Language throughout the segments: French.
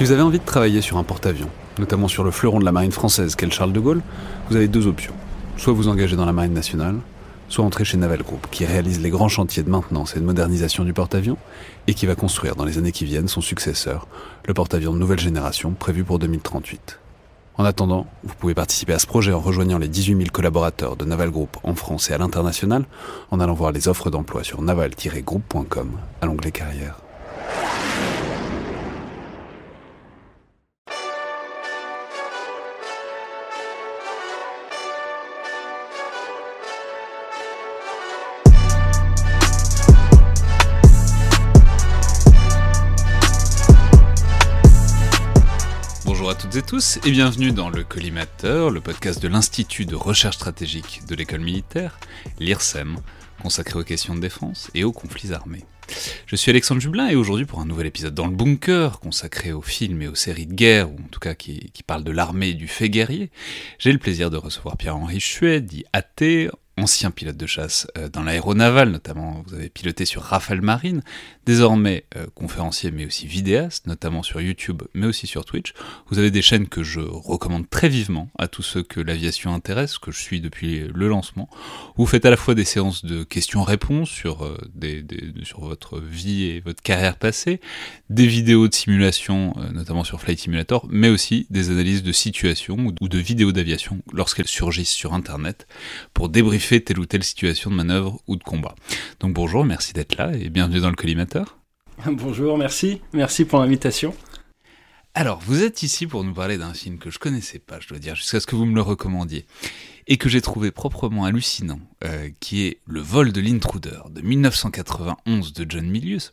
Si vous avez envie de travailler sur un porte-avions, notamment sur le fleuron de la marine française qu'est le Charles de Gaulle, vous avez deux options. Soit vous engagez dans la marine nationale, soit entrer chez Naval Group, qui réalise les grands chantiers de maintenance et de modernisation du porte-avions, et qui va construire dans les années qui viennent son successeur, le porte-avions de nouvelle génération prévu pour 2038. En attendant, vous pouvez participer à ce projet en rejoignant les 18 000 collaborateurs de Naval Group en France et à l'international, en allant voir les offres d'emploi sur naval-group.com à l'onglet carrière. Toutes et tous et bienvenue dans le Collimateur, le podcast de l'Institut de recherche stratégique de l'école militaire, l'IRSEM, consacré aux questions de défense et aux conflits armés. Je suis Alexandre Jublin et aujourd'hui pour un nouvel épisode dans le bunker consacré aux films et aux séries de guerre, ou en tout cas qui, qui parle de l'armée et du fait guerrier, j'ai le plaisir de recevoir Pierre-Henri Chuet, dit AT, ancien pilote de chasse euh, dans l'aéronaval, notamment vous avez piloté sur Rafale Marine, désormais euh, conférencier mais aussi vidéaste, notamment sur YouTube mais aussi sur Twitch. Vous avez des chaînes que je recommande très vivement à tous ceux que l'aviation intéresse, que je suis depuis le lancement. Vous faites à la fois des séances de questions-réponses sur, euh, sur votre vie et votre carrière passée, des vidéos de simulation, notamment sur Flight Simulator, mais aussi des analyses de situation ou de vidéos d'aviation lorsqu'elles surgissent sur Internet pour débriefer telle ou telle situation de manœuvre ou de combat. Donc bonjour, merci d'être là et bienvenue dans le collimateur. Bonjour, merci, merci pour l'invitation. Alors, vous êtes ici pour nous parler d'un film que je connaissais pas, je dois dire, jusqu'à ce que vous me le recommandiez, et que j'ai trouvé proprement hallucinant, euh, qui est Le vol de l'intruder de 1991 de John Milius.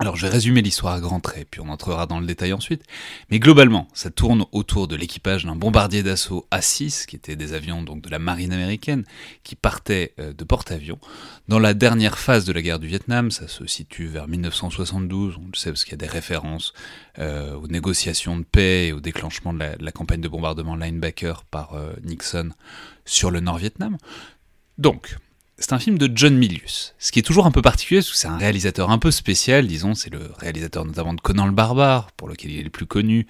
Alors je vais résumer l'histoire à grands traits, puis on entrera dans le détail ensuite. Mais globalement, ça tourne autour de l'équipage d'un bombardier d'assaut A6, qui était des avions donc de la marine américaine, qui partait euh, de porte-avions. Dans la dernière phase de la guerre du Vietnam, ça se situe vers 1972, on le sait parce qu'il y a des références euh, aux négociations de paix et au déclenchement de la, campagne de bombardement linebacker par euh, Nixon sur le Nord-Vietnam. Donc, c'est un film de John Milius, ce qui est toujours un peu particulier, que c'est un réalisateur un peu spécial, disons, c'est le réalisateur notamment de Conan le Barbare, pour lequel il est le plus connu,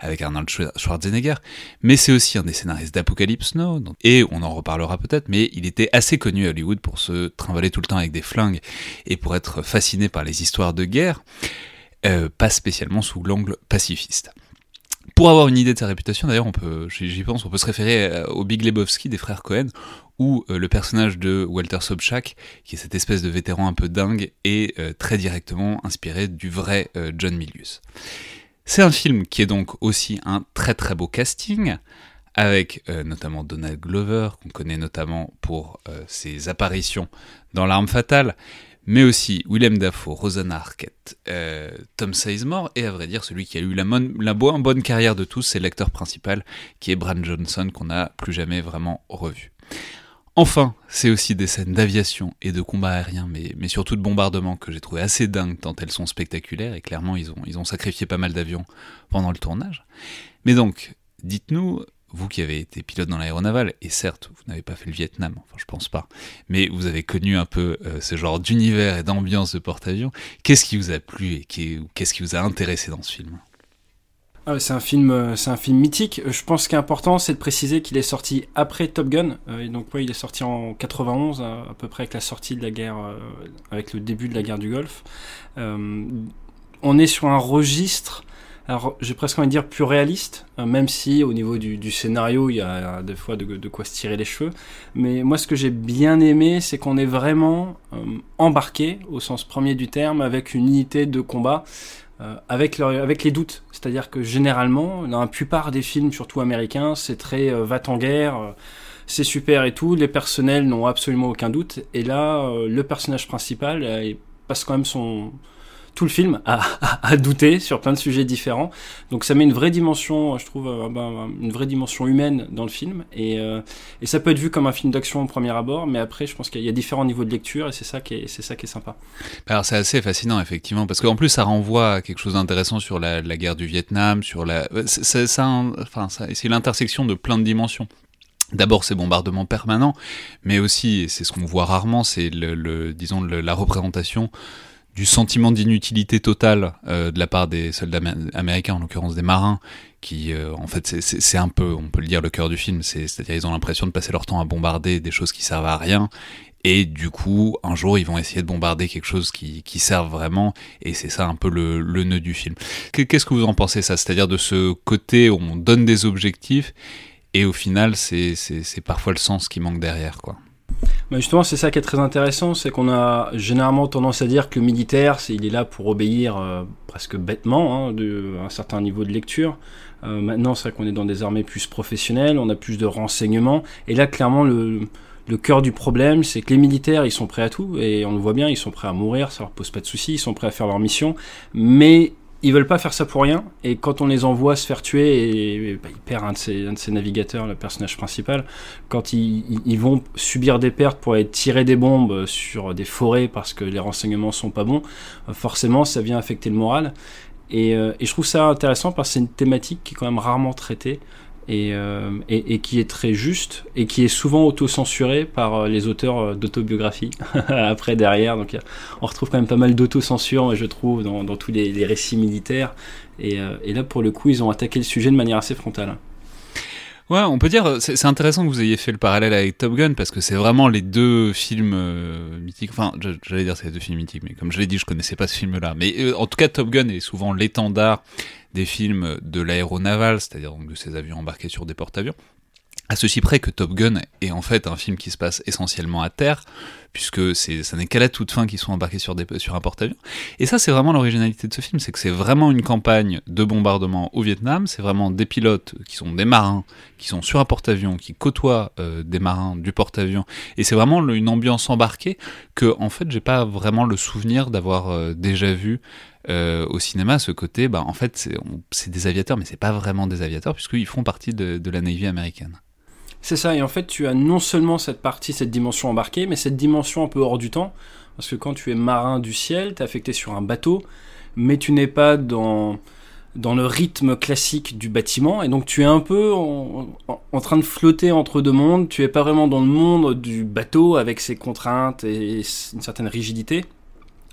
avec Arnold Schwarzenegger, mais c'est aussi un des scénaristes d'Apocalypse Now, et on en reparlera peut-être, mais il était assez connu à Hollywood pour se trimballer tout le temps avec des flingues, et pour être fasciné par les histoires de guerre, euh, pas spécialement sous l'angle pacifiste. Pour avoir une idée de sa réputation, d'ailleurs, j'y pense, on peut se référer au Big Lebowski des frères Cohen, où euh, le personnage de Walter Sobchak, qui est cette espèce de vétéran un peu dingue, est euh, très directement inspiré du vrai euh, John Milius. C'est un film qui est donc aussi un très très beau casting, avec notamment Donald Glover, qu'on connaît notamment pour ses apparitions dans L'Arme Fatale, mais aussi Willem Dafoe, Rosanna Arquette, Tom Sizemore, et à vrai dire, celui qui a eu la, la bonne, bonne carrière de tous, c'est l'acteur principal, qui est Bran Johnson, qu'on n'a plus jamais vraiment revu. Enfin, c'est aussi des scènes d'aviation et de combat aérien, mais, surtout de bombardement que j'ai trouvé assez dingues tant elles sont spectaculaires, et clairement ils ont, ils ont sacrifié pas mal d'avions pendant le tournage. Mais donc, dites-nous, vous qui avez été pilote dans l'aéronaval, et certes, vous n'avez pas fait le Vietnam, enfin je pense pas, mais vous avez connu un peu euh, ce genre d'univers et d'ambiance de porte-avions, qu'est-ce qui vous a plu et qu'est-ce qui vous a intéressé dans ce film? Ah, c'est un film, euh, c'est un film mythique. Je pense ce qui est important, c'est de préciser qu'il est sorti après Top Gun. Euh, et donc, ouais, il est sorti en 91, à, à, peu près avec la sortie de la guerre, euh, avec le début de la guerre du Golfe. Euh, on est sur un registre, alors j'ai presque envie de dire plus réaliste, euh, même si au niveau du, scénario, il y a des fois de, quoi se tirer les cheveux. Mais moi, ce que j'ai bien aimé, c'est qu'on est vraiment embarqué, au sens premier du terme, avec une unité de combat. Euh, avec, le, avec les doutes. C'est-à-dire que généralement, dans la plupart des films, surtout américains, c'est très euh, va-t-en-guerre, euh, c'est super et tout, les personnels n'ont absolument aucun doute. Et là, le personnage principal passe quand même son, tout le film à, à, à, douter sur plein de sujets différents. Donc ça met une vraie dimension, je trouve, euh, ben, une vraie dimension humaine dans le film. Et, euh, et ça peut être vu comme un film d'action au premier abord, mais après, je pense qu'il y a différents niveaux de lecture et c'est ça qui est, c'est ça qui est sympa. Alors c'est assez fascinant effectivement, parce qu'en plus ça renvoie à quelque chose d'intéressant sur la, la, guerre du Vietnam, sur la, c'est, ça, enfin, c'est l'intersection de plein de dimensions. D'abord ces bombardements permanents, mais aussi, c'est ce qu'on voit rarement, c'est le, le disons le, la représentation du sentiment d'inutilité totale euh, de la part des soldats américains, en l'occurrence des marins, qui euh, en fait c'est un peu, on peut le dire, le cœur du film, c'est-à-dire ils ont l'impression de passer leur temps à bombarder des choses qui servent à rien, et du coup un jour ils vont essayer de bombarder quelque chose qui, qui serve vraiment, et c'est ça un peu le, le nœud du film. Qu'est-ce que vous en pensez ça? C'est-à-dire de ce côté où on donne des objectifs, et au final c'est parfois le sens qui manque derrière, quoi. Justement, c'est ça qui est très intéressant, c'est qu'on a généralement tendance à dire que le militaire, il est là pour obéir euh, presque bêtement, hein, à un certain niveau de lecture. Euh, maintenant, c'est vrai qu'on est dans des armées plus professionnelles, on a plus de renseignements, et là, clairement, le, le cœur du problème, c'est que les militaires, ils sont prêts à tout, et on le voit bien, ils sont prêts à mourir, ça leur pose pas de soucis, ils sont prêts à faire leur mission, mais ils veulent pas faire ça pour rien, et quand on les envoie se faire tuer, et, bah, ils perdent un de, ses, navigateurs, le personnage principal, quand ils, vont subir des pertes pour aller tirer des bombes sur des forêts parce que les renseignements sont pas bons, forcément ça vient affecter le moral. Et, euh, et je trouve ça intéressant parce que c'est une thématique qui est quand même rarement traitée et, euh, et, et, qui est très juste et qui est souvent auto-censuré par euh, les auteurs euh, d'autobiographies après derrière. Donc on retrouve quand même pas mal d'autocensure, je trouve, dans, dans tous les, les, récits militaires. Et, et, là, pour le coup, ils ont attaqué le sujet de manière assez frontale. Ouais, on peut dire, c'est intéressant que vous ayez fait le parallèle avec Top Gun parce que c'est vraiment les deux films euh, mythiques. Enfin, j'allais dire c'est les deux films mythiques, mais comme je l'ai dit, je connaissais pas ce film-là. Mais euh, en tout cas, Top Gun est souvent l'étendard des films de l'aéronaval, c'est-à-dire donc de ces avions embarqués sur des porte-avions. À ceci près que Top Gun est en fait un film qui se passe essentiellement à terre, puisque ça n'est qu'à la toute fin qu'ils sont embarqués sur, un porte-avions. Et ça, c'est vraiment l'originalité de ce film, c'est que c'est vraiment une campagne de bombardement au Vietnam, c'est vraiment des pilotes qui sont des marins, qui sont sur un porte-avions, qui côtoient euh, des marins du porte-avions, et c'est vraiment une ambiance embarquée que, en fait, j'ai pas vraiment le souvenir d'avoir euh, déjà vu euh, au cinéma, ce côté, bah, en fait, c'est, des aviateurs, mais c'est pas vraiment des aviateurs, puisqu'ils font partie de la Navy américaine. C'est ça, et en fait, tu as non seulement cette partie, cette dimension embarquée, mais cette dimension un peu hors du temps. Parce que quand tu es marin du ciel, tu affecté sur un bateau, mais tu n'es pas dans, dans le rythme classique du bâtiment, et donc tu es un peu en, en, en, train de flotter entre deux mondes. Tu es pas vraiment dans le monde du bateau avec ses contraintes et une certaine rigidité.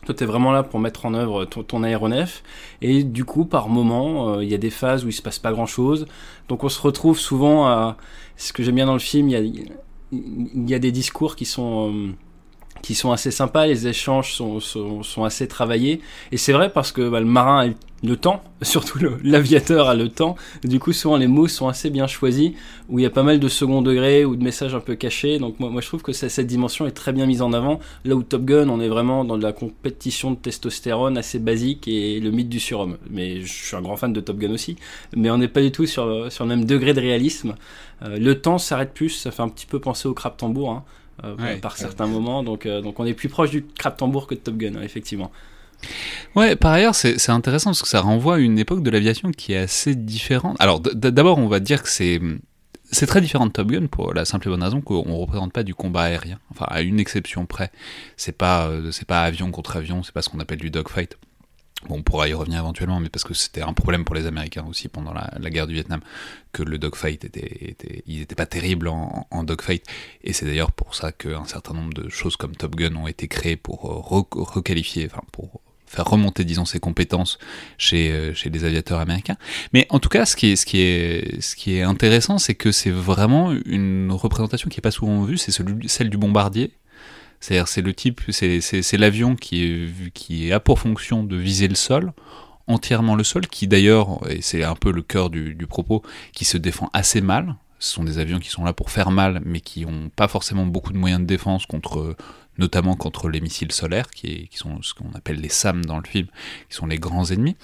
Toi, tu es vraiment là pour mettre en œuvre ton, aéronef. Et du coup, par moment, il euh, y a des phases où il se passe pas grand-chose. Donc on se retrouve souvent à ce que j'aime bien dans le film, il y a, il y a des discours qui sont euh, qui sont assez sympas, les échanges sont, assez travaillés. Et c'est vrai parce que bah, le marin a le temps, surtout l'aviateur a le temps. Du coup, souvent les mots sont assez bien choisis, où il y a pas mal de second degré ou de messages un peu cachés. Donc moi, je trouve que cette dimension est très bien mise en avant. Là où Top Gun, on est vraiment dans de la compétition de testostérone assez basique et le mythe du surhomme. Mais je suis un grand fan de Top Gun aussi. Mais on n'est pas du tout sur, sur le même degré de réalisme. Euh, le temps s'arrête plus, ça fait un petit peu penser au crap tambour. Hein. Euh, ouais, par certains moments. Donc, euh, donc on est plus proche du crap tambour que de Top Gun, effectivement. Ouais, par ailleurs, c'est intéressant parce que ça renvoie à une époque de l'aviation qui est assez différente. Alors, d'abord, on va dire que c'est. C'est très différent de Top Gun pour la simple et bonne raison qu'on ne représente pas du combat aérien. Enfin, à une exception près. C'est pas, c'est pas avion contre avion, c'est pas ce qu'on appelle du dogfight. On pourra y revenir éventuellement, mais parce que c'était un problème pour les Américains aussi pendant la, guerre du Vietnam, que le dogfight était, ils n'étaient pas terribles en, dogfight, et c'est d'ailleurs pour ça qu'un certain nombre de choses comme Top Gun ont été créées pour re requalifier, enfin pour faire remonter, disons, ses compétences chez, chez les aviateurs américains. Mais en tout cas, ce qui est, ce qui est, ce qui est intéressant, c'est que c'est vraiment une représentation qui est pas souvent vue, c'est celle du bombardier, c'est-à-dire c'est le type, c'est l'avion qui, qui a pour fonction de viser le sol, entièrement le sol, qui d'ailleurs, et c'est un peu le cœur du, propos, qui se défend assez mal. Ce sont des avions qui sont là pour faire mal, mais qui n'ont pas forcément beaucoup de moyens de défense contre, notamment contre les missiles solaires, qui sont ce qu'on appelle les SAM dans le film, qui sont les grands ennemis.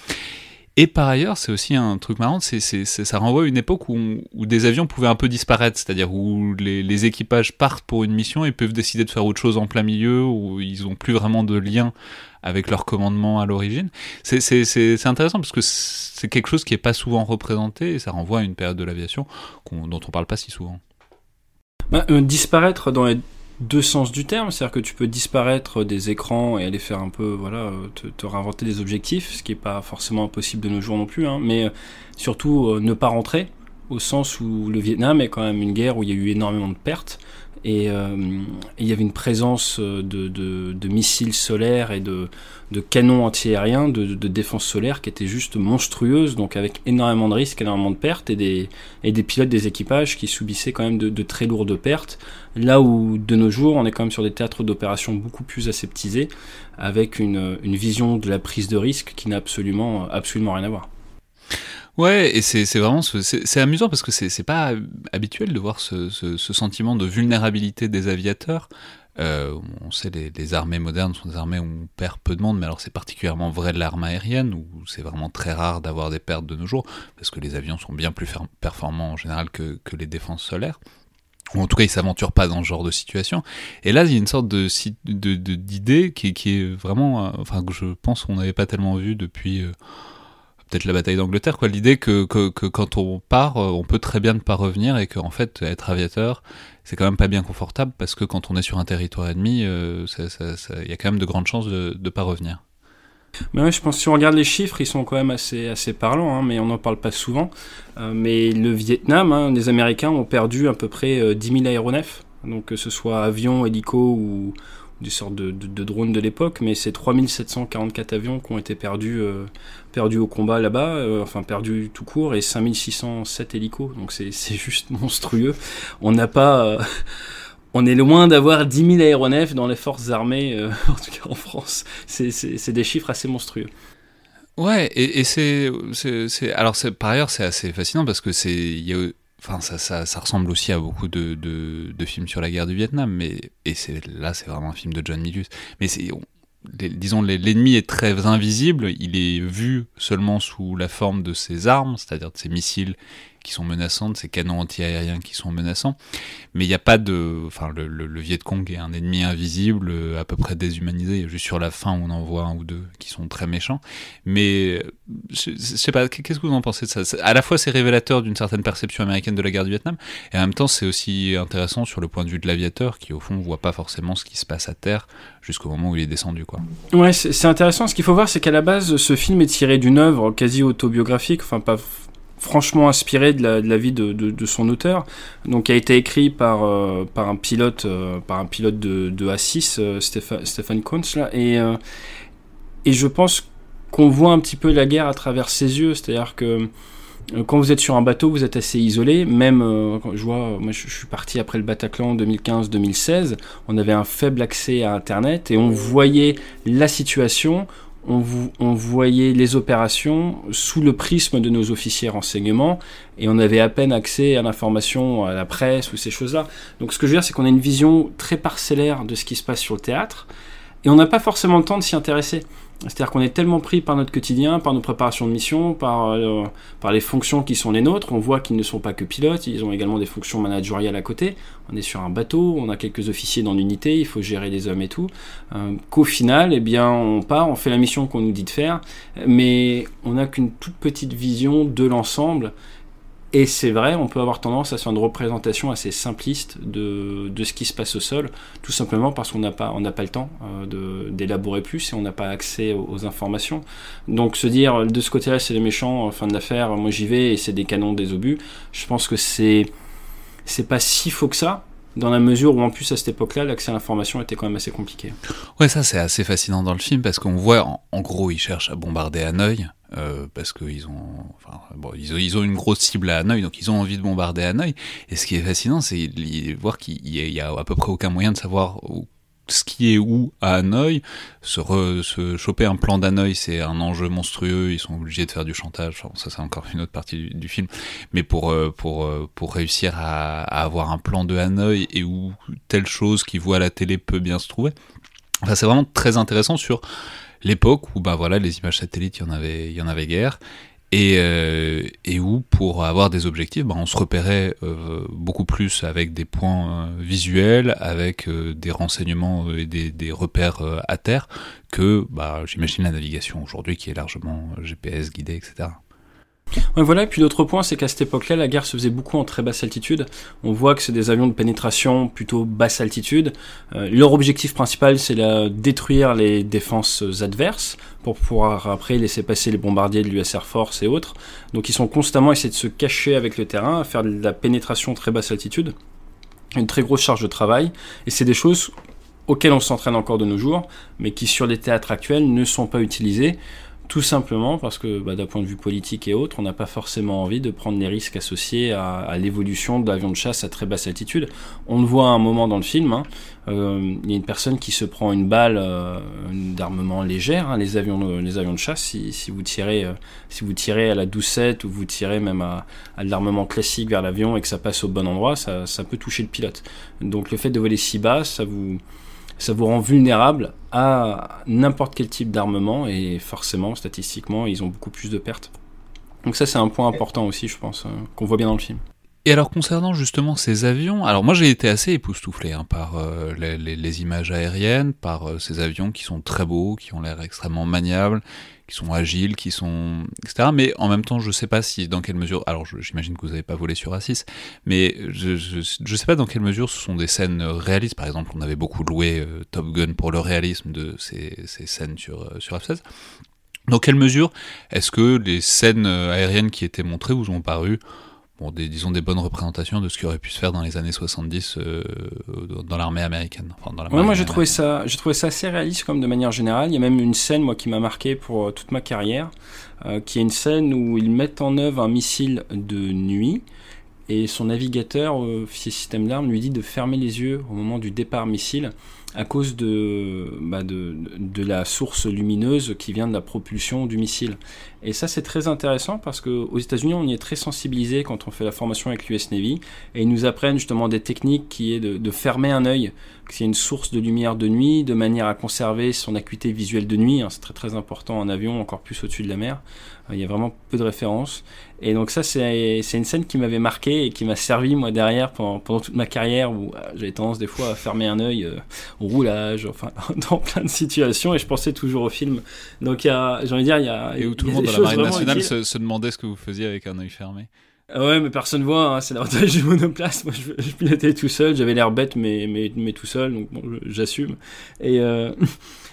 Et par ailleurs, c'est aussi un truc marrant, c'est, ça renvoie à une époque où, des avions pouvaient un peu disparaître, c'est-à-dire où les, équipages partent pour une mission et peuvent décider de faire autre chose en plein milieu, où ils n'ont plus vraiment de lien avec leur commandement à l'origine. C'est, intéressant parce que c'est quelque chose qui n'est pas souvent représenté et ça renvoie à une période de l'aviation dont on parle pas si souvent. Bah, euh, disparaître dans les deux sens du terme, c'est-à-dire que tu peux disparaître des écrans et aller faire un peu, voilà, te, te réinventer des objectifs, ce qui n'est pas forcément impossible de nos jours non plus, hein, mais surtout euh, ne pas rentrer, au sens où le Vietnam est quand même une guerre où il y a eu énormément de pertes, Et il y avait une présence de, de, missiles solaires et de, de canons antiaériens, de, de, défense solaire qui était juste monstrueuse, donc avec énormément de risques, énormément de pertes, et des, et des pilotes des équipages qui subissaient quand même de, très lourdes pertes, là où de nos jours on est quand même sur des théâtres d'opération beaucoup plus aseptisés, avec une, une vision de la prise de risque qui n'a absolument, absolument rien à voir. Ouais, et c'est vraiment c'est amusant parce que c'est pas habituel de voir ce, ce, sentiment de vulnérabilité des aviateurs. Euh, on sait les, les armées modernes sont des armées où on perd peu de monde, mais alors c'est particulièrement vrai de l'arme aérienne où c'est vraiment très rare d'avoir des pertes de nos jours parce que les avions sont bien plus performants en général que, que les défenses solaires. Ou en tout cas, ils s'aventurent pas dans ce genre de situation. Et là, il y a une sorte de d'idée qui, qui, est vraiment, euh, enfin que je pense qu'on n'avait pas tellement vu depuis. Peut-être la bataille d'Angleterre, quoi. L'idée que, quand on part, euh, on peut très bien ne pas revenir et qu'en fait, être aviateur, c'est quand même pas bien confortable parce que quand on est sur un territoire ennemi, euh, il y a quand même de grandes chances de ne pas revenir. Mais ouais, je pense que si on regarde les chiffres, ils sont quand même assez, assez parlants, hein, mais on n'en parle pas souvent. Euh, mais le Vietnam, hein, les Américains ont perdu à peu près 10 000 aéronefs, donc que ce soit avions, hélicos ou, des sortes de, de, drones de l'époque, mais c'est 3744 avions qui ont été perdus, euh, perdus au combat là-bas, euh, enfin perdus tout court, et 5607 hélicos, donc c'est juste monstrueux. On n'a pas... Euh, on est loin d'avoir 10 000 aéronefs dans les forces armées, en tout cas en France. C'est des chiffres assez monstrueux. Ouais, et, et c'est, alors par ailleurs c'est assez fascinant parce que c'est, Enfin, ça, ça, ressemble aussi à beaucoup de, de, de, films sur la guerre du Vietnam, mais et c'est là, c'est vraiment un film de John Milius. Mais c'est, disons, l'ennemi est très invisible. Il est vu seulement sous la forme de ses armes, c'est-à-dire de ses missiles qui sont menaçantes, ces canons anti-aériens qui sont menaçants. Mais il n'y a pas de. Enfin, le, le, Viet Cong est un ennemi invisible, à peu près déshumanisé. Juste sur la fin, on en voit un ou deux qui sont très méchants. Mais je, sais pas, qu'est-ce que vous en pensez de ça? À la fois, c'est révélateur d'une certaine perception américaine de la guerre du Vietnam, et en même temps, c'est aussi intéressant sur le point de vue de l'aviateur qui, au fond, voit pas forcément ce qui se passe à terre jusqu'au moment où il est descendu. Quoi. Ouais, c'est intéressant. Ce qu'il faut voir, c'est qu'à la base, ce film est tiré d'une œuvre quasi autobiographique, enfin, pas franchement inspiré de la, vie de, son auteur. Donc, a été écrit par, euh, par un pilote, euh, par un pilote de, de A6, euh, Stéphane, Kuntz, là, et, et je pense qu'on voit un petit peu la guerre à travers ses yeux, c'est-à-dire que quand vous êtes sur un bateau, vous êtes assez isolé. Même, quand je vois, moi je, je suis parti après le Bataclan 2015-2016, on avait un faible accès à Internet et on voyait la situation, on, voyait les opérations sous le prisme de nos officiers renseignements et on avait à peine accès à l'information, à la presse ou ces choses-là. Donc ce que je veux dire, c'est qu'on a une vision très parcellaire de ce qui se passe sur le théâtre et on n'a pas forcément le temps de s'y intéresser. C'est-à-dire qu'on est tellement pris par notre quotidien, par nos préparations de mission, par, euh, par les fonctions qui sont les nôtres. On voit qu'ils ne sont pas que pilotes, ils ont également des fonctions managériales à côté. On est sur un bateau, on a quelques officiers dans l'unité, il faut gérer les hommes et tout. Euh, qu'au final, eh bien, on part, on fait la mission qu'on nous dit de faire, mais on n'a qu'une toute petite vision de l'ensemble et c'est vrai, on peut avoir tendance à faire une représentation assez simpliste de, de ce qui se passe au sol, tout simplement parce qu'on n'a pas, on pas le temps euh, d'élaborer plus et on n'a pas accès aux, informations. Donc se dire de ce côté-là c'est les méchants, fin de l'affaire, moi j'y vais et c'est des canons, des obus, je pense que c'est c'est pas si faux que ça, dans la mesure où en plus à cette époque-là, l'accès à l'information était quand même assez compliqué. Ouais, ça c'est assez fascinant dans le film parce qu'on voit, en, gros, ils cherchent à bombarder Hanoï, euh, parce qu'ils ont, enfin, ils ont, ils ont une grosse cible à Hanoï, donc ils ont envie de bombarder Hanoï. Et ce qui est fascinant, c'est de voir qu'il y, a à peu près aucun moyen de savoir ce est où à Hanoï. Se, choper un plan d'Hanoï, c'est un enjeu monstrueux. Ils sont obligés de faire du chantage. Ça, c'est encore une autre partie du, film. Mais pour euh, euh, réussir à, avoir un plan de Hanoï et où telle chose qui voit à la télé peut bien se trouver. Enfin, c'est vraiment très intéressant sur l'époque où bah voilà les images satellites il y en avait il y en avait guère et, euh, et où pour avoir des objectifs bah, on se repérait euh, beaucoup plus avec des points euh, visuels avec euh, des renseignements et des, des repères à terre que bah, j'imagine la navigation aujourd'hui qui est largement GPS guidée etc voilà, et puis l'autre point, c'est qu'à cette époque-là, la guerre se faisait beaucoup en très basse altitude. On voit que c'est des avions de pénétration plutôt basse altitude. Euh, leur objectif principal, c'est de détruire les défenses adverses pour pouvoir après laisser passer les bombardiers de l'US Air Force et autres. Donc ils sont constamment à essayer de se cacher avec le terrain, à faire de la pénétration très basse altitude. une très grosse charge de travail, et c'est des choses auxquelles on s'entraîne encore de nos jours, mais qui sur les théâtres actuels ne sont pas utilisées. Tout simplement parce que bah, d'un point de vue politique et autres, on n'a pas forcément envie de prendre les risques associés à, l'évolution de l'avion de chasse à très basse altitude. On le voit à un moment dans le film, hein. euh, il y a une personne qui se prend une balle euh, d'armement légère, hein, les, avions, les avions de chasse, si, vous tirez, euh, si vous tirez à la doucette ou vous tirez même à, à de l'armement classique vers l'avion et que ça passe au bon endroit, ça, ça peut toucher le pilote. Donc le fait de voler si bas, ça vous ça vous rend vulnérable à n'importe quel type d'armement et forcément, statistiquement, ils ont beaucoup plus de pertes. Donc ça, c'est un point important aussi, je pense, euh, qu'on voit bien dans le film. Et alors concernant justement ces avions, alors moi j'ai été assez époustouflé hein, par euh, les, images aériennes, par euh, ces avions qui sont très beaux, qui ont l'air extrêmement maniables, qui sont agiles, qui sont etc. Mais en même temps, je sais pas si dans quelle mesure. Alors, j'imagine que vous n'avez pas volé sur A6, mais je, je, sais pas dans quelle mesure ce sont des scènes réalistes. Par exemple, on avait beaucoup loué euh, Top Gun pour le réalisme de ces, ces scènes sur euh, sur F16. Dans quelle mesure est-ce que les scènes euh, aériennes qui étaient montrées vous ont paru bon, des, disons des bonnes représentations de ce qui aurait pu se faire dans les années 70 euh, dans l'armée américaine. moi j'ai trouvé ça, j'ai trouvé ça assez réaliste comme de manière générale. Il y a même une scène moi qui m'a marqué pour euh, toute ma carrière, euh, qui est une scène où ils mettent en œuvre un missile de nuit et son navigateur, officier système d'armes, lui dit de fermer les yeux au moment du départ missile à cause de, bah de, de, la source lumineuse qui vient de la propulsion du missile. Et ça, c'est très intéressant parce qu'aux États-Unis, on y est très sensibilisé quand on fait la formation avec l'US Navy. Et ils nous apprennent justement des techniques qui est de, de fermer un œil, qu'il y a une source de lumière de nuit, de manière à conserver son acuité visuelle de nuit. Hein, c'est très très important en avion, encore plus au-dessus de la mer. Euh, il y a vraiment peu de références. Et donc ça, c'est une scène qui m'avait marqué et qui m'a servi, moi, derrière, pendant, pendant toute ma carrière, où euh, j'avais tendance des fois à fermer un œil euh, au roulage, enfin, dans plein de situations, et je pensais toujours au film. Donc, j'ai envie de dire, il y a... Et où tout le monde la Marine nationale se, demandait ce que vous faisiez avec un œil fermé. Ah ouais, mais personne voit, hein, c'est l'avantage du monoplace. Moi, je, je pilotais tout seul, j'avais l'air bête, mais, mais, mais, tout seul, donc bon, j'assume. Et, euh,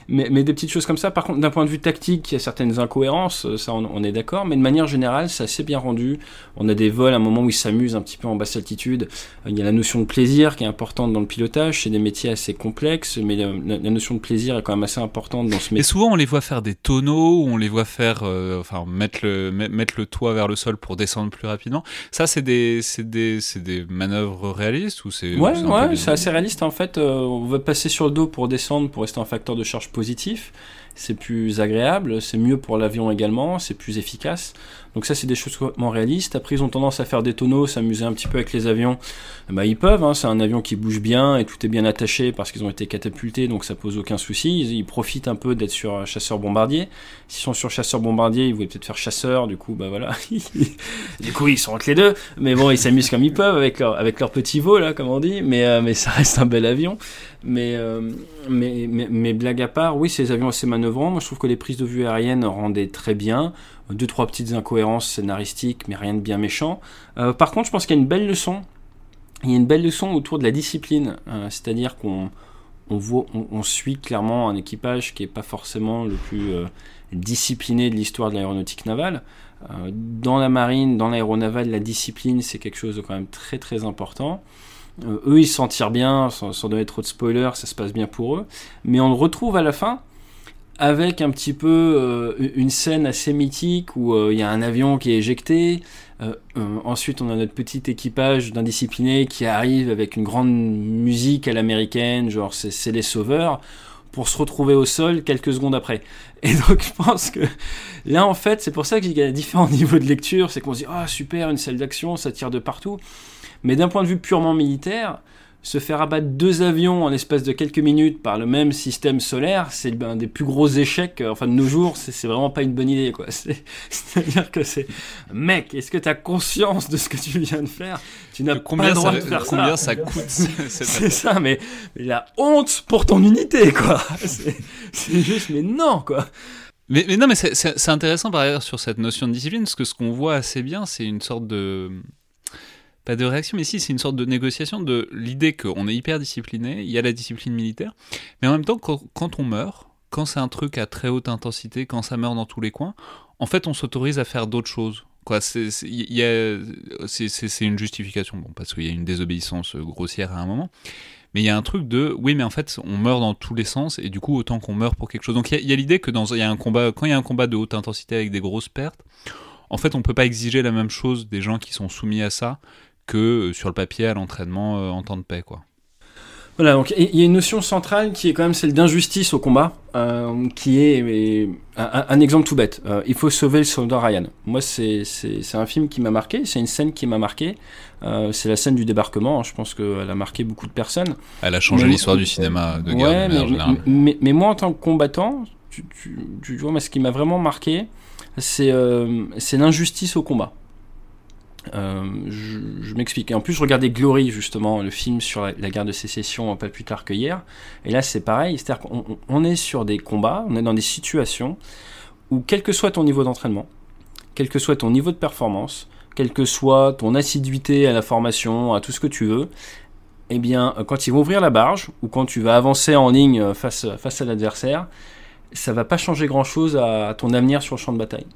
mais, mais, des petites choses comme ça, par contre, d'un point de vue tactique, il y a certaines incohérences, euh, ça on, est d'accord, mais de manière générale, c'est assez bien rendu. On a des vols à un moment où ils s'amusent un petit peu en basse altitude. Euh, il y a la notion de plaisir qui est importante dans le pilotage, c'est des métiers assez complexes, mais la, notion de plaisir est quand même assez importante dans ce métier. Et souvent, on les voit faire des tonneaux, on les voit faire, euh, enfin, mettre le, mettre le toit vers le sol pour descendre plus rapidement. Ça, c'est des, des, des manœuvres réalistes ou c'est Ouais, ouais, c'est assez réaliste en fait. on va passer sur le dos pour descendre, pour rester en facteur de charge positif, c'est plus agréable, c'est mieux pour l'avion également, c'est plus efficace. Donc ça, c'est des choses complètement réalistes. Après, ils ont tendance à faire des tonneaux, s'amuser un petit peu avec les avions. Bah, ils peuvent, hein. c'est un avion qui bouge bien et tout est bien attaché parce qu'ils ont été catapultés, donc ça pose aucun souci. Ils, profitent un peu d'être sur chasseur-bombardier. S'ils sont sur chasseur-bombardier, ils voulaient peut-être faire chasseur, du coup, bah voilà. du coup, ils sont entre les deux. Mais bon, ils s'amusent comme ils peuvent avec leur, avec petit vol, là, comme on dit. Mais, euh, mais ça reste un bel avion. Mais, euh, mais, mais, mais, blague à part, oui, ces avions assez Moi, je trouve que les prises de vue aériennes rendaient très bien deux trois petites incohérences scénaristiques, mais rien de bien méchant. Euh, par contre, je pense qu'il y a une belle leçon. Il y a une belle leçon autour de la discipline, euh, c'est-à-dire qu'on on, on, suit clairement un équipage qui n'est pas forcément le plus euh, discipliné de l'histoire de l'aéronautique navale. dans la marine, dans l'aéronavale, la discipline, c'est quelque chose de quand même très très important. eux, ils s'en tirent bien, sans, sans, donner trop de spoilers, ça se passe bien pour eux. Mais on le retrouve à la fin, avec un petit peu euh, une scène assez mythique où euh, il y a un avion qui est éjecté. Euh, ensuite, on a notre petit équipage d'indisciplinés qui arrive avec une grande musique à l'américaine, genre c'est les sauveurs, pour se retrouver au sol quelques secondes après. Et donc, je pense que là, en fait, c'est pour ça qu'il y a différents niveaux de lecture. C'est qu'on se dit, ah super, une salle d'action, ça tire de partout. Mais d'un point de vue purement militaire, se faire abattre deux avions en l'espace de quelques minutes par le même système solaire, c'est un des plus gros échecs, euh, enfin de nos jours, c'est vraiment pas une bonne idée, quoi. C'est-à-dire que c'est, mec, est-ce que tu as conscience de ce que tu viens de faire? Tu n'as pas le droit de faire combien ça. coûte C'est ça, mais, la honte pour ton unité, quoi. C'est juste, mais non, quoi. Mais, mais non, mais c'est intéressant par ailleurs sur cette notion de discipline, parce que ce qu'on voit assez bien, c'est une sorte de pas de réaction, mais si, c'est une sorte de négociation de l'idée qu'on est hyper discipliné, il y a la discipline militaire, mais en même temps, quand, on meurt, quand c'est un truc à très haute intensité, quand ça meurt dans tous les coins, en fait, on s'autorise à faire d'autres choses. C'est une justification, bon, parce qu'il y a une désobéissance grossière à un moment. Mais il y a un truc de, oui, mais en fait, on meurt dans tous les sens, et du coup, autant qu'on meurt pour quelque chose. Donc il y a, l'idée que dans, y a un combat, quand il y a un combat de haute intensité avec des grosses pertes, en fait, on peut pas exiger la même chose des gens qui sont soumis à ça que sur le papier à l'entraînement en temps de paix, quoi. Voilà, donc il y a une notion centrale qui est quand même celle d'injustice au combat, euh, qui est un, exemple tout bête. Euh, il faut sauver le soldat Ryan. Moi, c'est un film qui m'a marqué, c'est une scène qui m'a marqué. Euh, c'est la scène du débarquement, je pense qu'elle a marqué beaucoup de personnes. Elle a changé l'histoire du cinéma de guerre ouais, mais, mais, mais, moi, en tant que combattant, tu, tu, tu vois, ce qui m'a vraiment marqué, c'est l'injustice au combat. Euh, je, m'explique. En plus, je regardais Glory, justement, le film sur la, guerre de sécession, pas plus tard que hier. Et là, c'est pareil. C'est-à-dire qu'on est sur des combats, on est dans des situations où, quel que soit ton niveau d'entraînement, quel que soit ton niveau de performance, quelle que soit ton assiduité à la formation, à tout ce que tu veux, eh bien, quand ils vont ouvrir la barge, ou quand tu vas avancer en ligne face, face à l'adversaire, ça va pas changer grand-chose à ton avenir sur le champ de bataille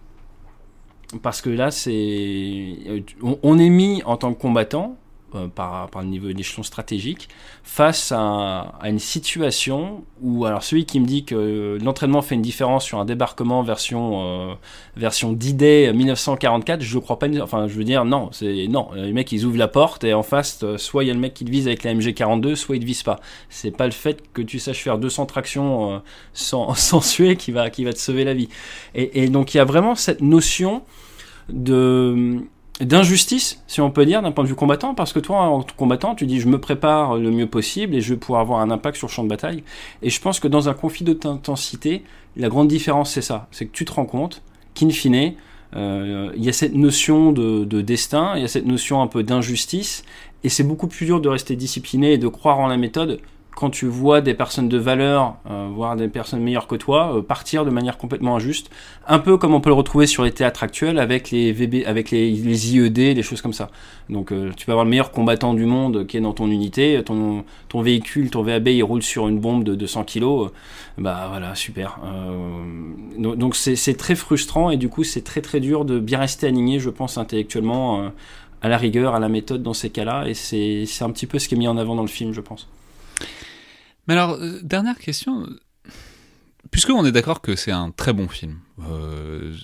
parce que là, c'est, on, est mis en tant que combattant euh, par, par, le niveau d'échelon stratégique face à, à, une situation où alors celui qui me dit que l'entraînement fait une différence sur un débarquement version euh, version D-Day 1944 je crois pas enfin je veux dire non c'est non les mecs ils ouvrent la porte et en face euh, soit il y a le mec qui te vise avec la MG42 soit il te vise pas. C'est pas le fait que tu saches faire 200 tractions euh, sans, sans suer qui va qui va te sauver la vie. Et, et donc il y a vraiment cette notion de d'injustice, si on peut dire, d'un point de vue combattant, parce que toi, en combattant, tu dis je me prépare le mieux possible et je vais pouvoir avoir un impact sur le champ de bataille. Et je pense que dans un conflit d'intensité, la grande différence, c'est ça, c'est que tu te rends compte qu'in fine, euh, il y a cette notion de, de destin, il y a cette notion un peu d'injustice, et c'est beaucoup plus dur de rester discipliné et de croire en la méthode quand tu vois des personnes de valeur, euh, voire des personnes meilleures que toi, euh, partir de manière complètement injuste, un peu comme on peut le retrouver sur les théâtres actuels avec les VB, avec les, IED, les choses comme ça. Donc euh, tu peux avoir le meilleur combattant du monde qui est dans ton unité, ton, ton véhicule, ton VAB, il roule sur une bombe de 200 kilos, bah voilà, super. donc c'est très frustrant et du coup c'est très très dur de bien rester aligné, je pense, intellectuellement à la rigueur, à la méthode dans ces cas-là, et c'est un petit peu ce qui est mis en avant dans le film, je pense. Mais alors, euh, dernière question. Puisque on est d'accord que c'est un très bon film, euh,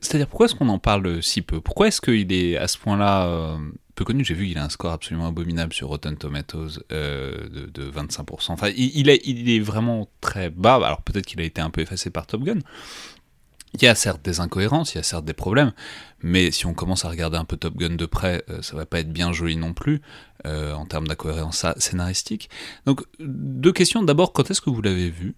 c'est-à-dire pourquoi est-ce qu'on en parle si peu? Pourquoi est-ce qu'il est à ce point-là euh, peu connu? J'ai vu qu'il a un score absolument abominable sur Rotten Tomatoes de, 25%. Enfin, il, est, vraiment très bas. Alors peut-être qu'il a été un peu effacé par Top Gun, il y a certes des incohérences, il y a certes des problèmes, mais si on commence à regarder un peu Top Gun de près, ça va pas être bien joli non plus euh, en termes d'incohérence scénaristique. Donc deux questions. D'abord, quand est-ce que vous l'avez vu?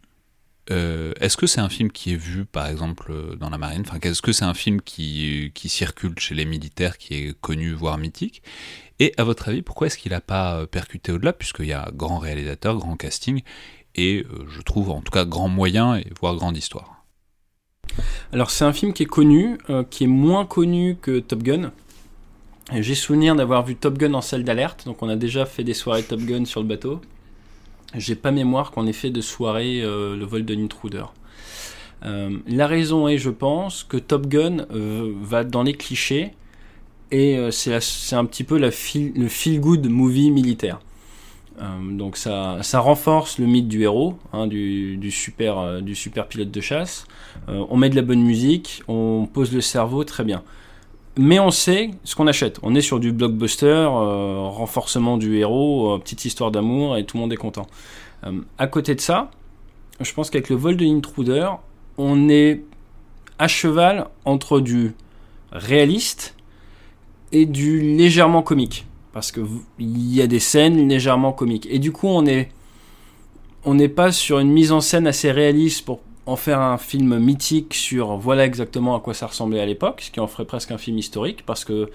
Euh, Est-ce que c'est un film qui est vu, par exemple, dans la marine? Enfin, est-ce que c'est un film qui, circule chez les militaires, qui est connu, voire mythique? Et à votre avis, pourquoi est-ce qu'il n'a pas percuté au-delà? Puisqu'il y a grand réalisateur, grand casting, et je trouve en tout cas grand moyen, voire grande histoire. Alors c'est un film qui est connu, euh, qui est moins connu que Top Gun. J'ai souvenir d'avoir vu Top Gun en salle d'alerte, donc on a déjà fait des soirées Top Gun sur le bateau. J'ai pas mémoire qu'on ait fait de soirée euh, le vol de l'intruder. Euh, la raison est, je pense, que Top Gun va dans les clichés et c'est un petit peu le feel-good movie militaire. Euh, donc ça, ça, renforce le mythe du héros, hein, du, super, euh, du super pilote de chasse. Euh, on met de la bonne musique, on pose le cerveau, très bien. Mais on sait ce qu'on achète. On est sur du blockbuster, renforcement du héros, petite histoire d'amour et tout le monde est content. à côté de ça, je pense qu'avec le vol de l'intruder, on est à cheval entre du réaliste et du légèrement comique parce que il y a des scènes légèrement comiques. Et du coup, on on n'est pas sur une mise en scène assez réaliste pour en faire un film mythique sur voilà exactement à quoi ça ressemblait à l'époque, ce qui en ferait presque un film historique, parce que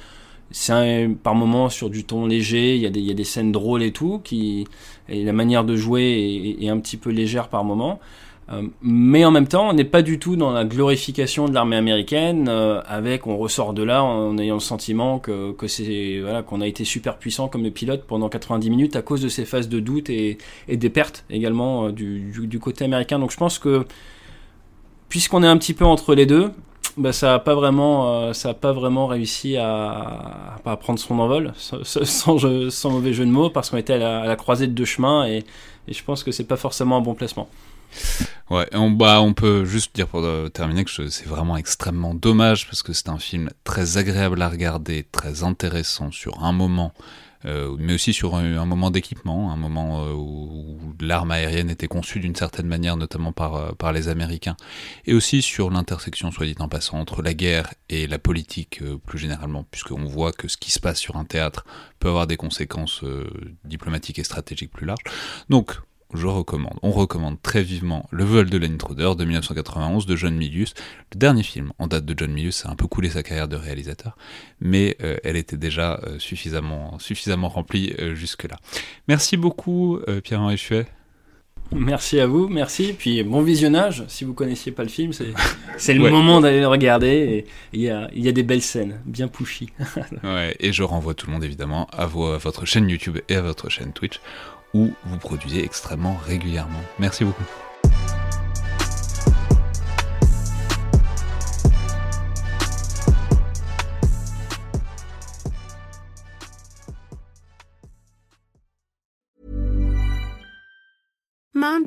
c'est par moments sur du ton léger, il y, a des, il y, a des, scènes drôles et tout, qui, et la manière de jouer est, est un petit peu légère par moments. Euh, mais en même temps, on n'est pas du tout dans la glorification de l'armée américaine, euh, avec on ressort de là en ayant le sentiment que, que c'est voilà qu'on a été super puissant comme le pilote pendant 90 minutes à cause de ces phases de doute et, et des pertes également euh, du, du, côté américain. Donc je pense que puisqu'on est un petit peu entre les deux, bah, ça a pas vraiment, ça a pas vraiment réussi à, prendre son envol, sans, mauvais jeu de mots, parce qu'on était à la, croisée de deux chemins et, je pense que c'est pas forcément un bon placement. Ouais, on, bah, on peut juste dire pour terminer que c'est vraiment extrêmement dommage parce que c'est un film très agréable à regarder, très intéressant sur un moment euh, mais aussi sur un, moment d'équipement, un moment euh, où, l'arme aérienne était conçue d'une certaine manière, notamment par, euh, par les Américains, et aussi sur l'intersection, soit dit en passant, entre la guerre et la politique plus généralement, puisqu'on voit que ce qui se passe sur un théâtre peut avoir des conséquences diplomatiques et stratégiques plus larges. Donc, je recommande, on recommande très vivement Le vol de l'intruder de 1991 de John Milius. Le dernier film en date de John Milius a un peu coulé sa carrière de réalisateur, mais euh, elle était déjà euh, suffisamment, suffisamment remplie euh, jusque-là. Merci beaucoup Pierre-Henri Chuet. Merci à vous, merci. Puis bon visionnage, si vous connaissiez pas le film, c'est le moment d'aller le regarder. Il y a, y a, des belles scènes, bien pushy. ouais, et je renvoie tout le monde évidemment à, vos, à votre chaîne YouTube et à votre chaîne Twitch où vous produisez extrêmement régulièrement. Merci beaucoup.